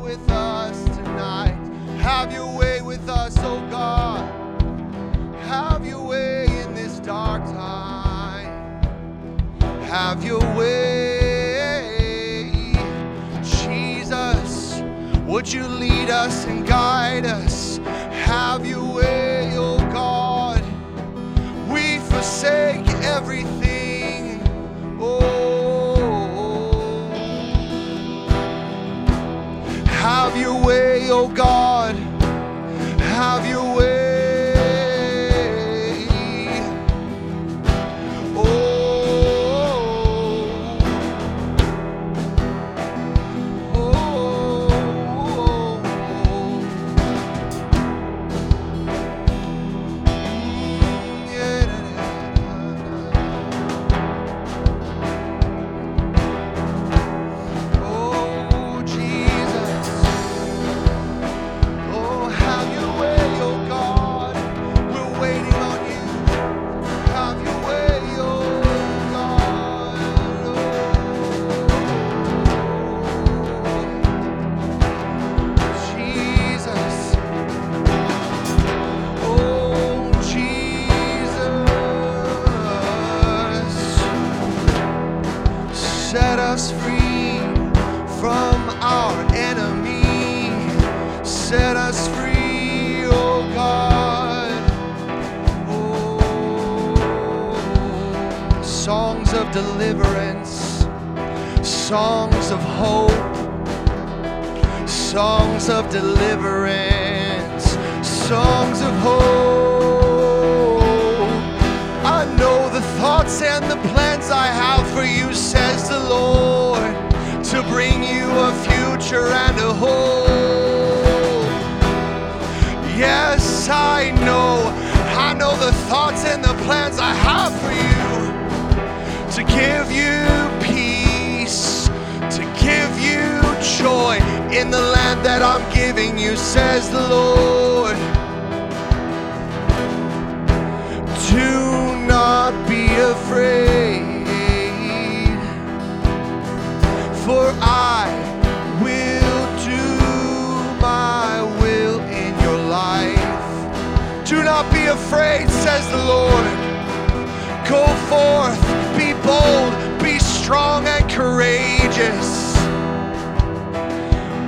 with us tonight. Have your way with us, oh God. Have your way in this dark time. Have your way, Jesus. Would you lead us and guide us? Have your way, have your way, oh God. Have your way. Set us free from our enemy. Set us free, oh God. Oh, songs of deliverance, songs of hope, songs of deliverance, songs of hope. Know the thoughts and the plans I have for you, says the Lord, to bring you a future and a hope. Yes, I know, I know the thoughts and the plans I have for you to give you peace, to give you joy in the land that I'm giving you, says the Lord. Afraid, for I will do my will in your life. Do not be afraid, says the Lord. Go forth, be bold, be strong and courageous.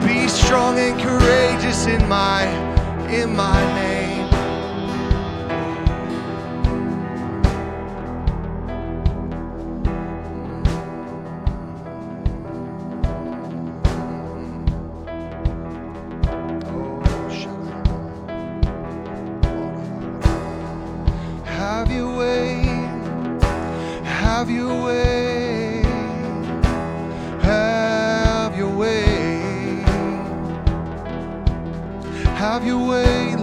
Be strong and courageous in my in my name. Have your way, have your way, have your way, have your way,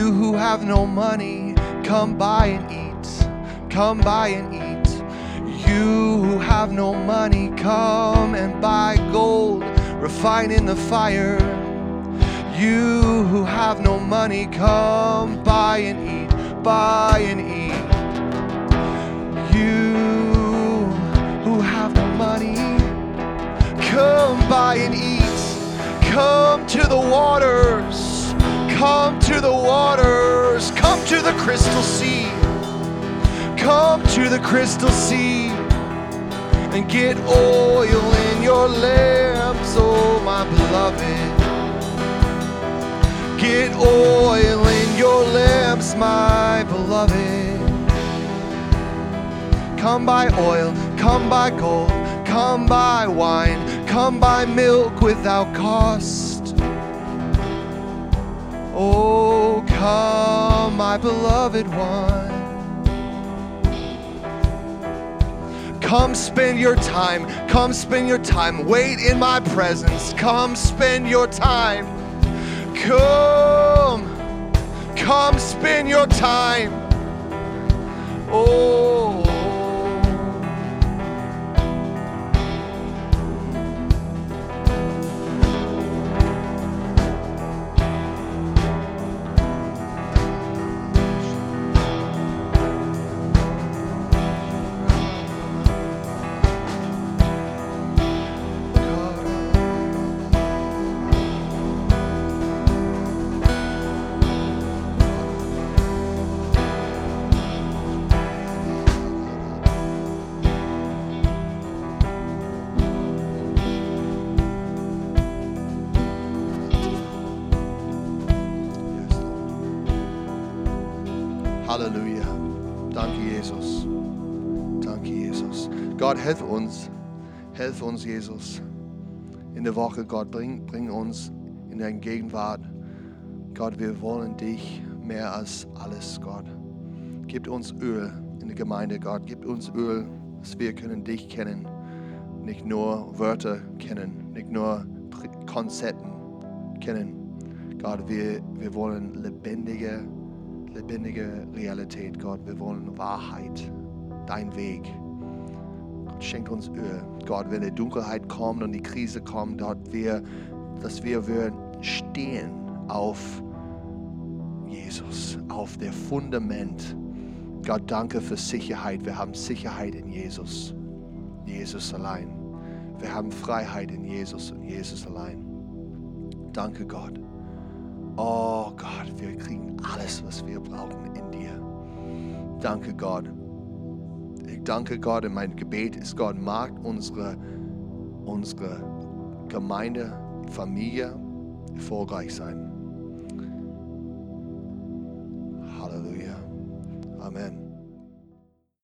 You who have no money, come buy and eat. Come buy and eat. You who have no money, come and buy gold refined in the fire. You who have no money, come buy and eat. Buy and eat. You who have no money, Come buy and eat. Come to the waters. Crystal sea. Come to the crystal sea and get oil in your lamps, oh my beloved. Get oil in your lamps, my beloved. Come buy oil, come buy gold, come buy wine, come buy milk without cost. Beloved one. Come spend your time, come spend your time. Wait in my presence, come spend your time. Come, come spend your time. Oh. Halleluja. Danke, Jesus. Danke, Jesus. Gott, hilf uns. Hilf uns, Jesus. In der Woche, Gott, bring, bring uns in deine Gegenwart. Gott, wir wollen dich mehr als alles, Gott. Gib uns Öl in der Gemeinde, Gott. Gib uns Öl, dass wir können dich kennen. Nicht nur Wörter kennen, nicht nur Konzepten kennen. Gott, wir, wir wollen lebendige, lebendige Realität, Gott. Wir wollen Wahrheit, dein Weg. Gott, schenk uns Öl. Gott, wenn die Dunkelheit kommt und die Krise kommt, dort wir, dass wir, wir stehen auf Jesus, auf der Fundament. Gott, danke für Sicherheit. Wir haben Sicherheit in Jesus. Jesus allein. Wir haben Freiheit in Jesus und Jesus allein. Danke, Gott. Oh Gott, wir kriegen alles, was wir brauchen in dir. Danke, Gott. Ich danke Gott und mein Gebet ist, Gott, mag unsere, unsere Gemeinde, Familie erfolgreich sein. Halleluja. Amen.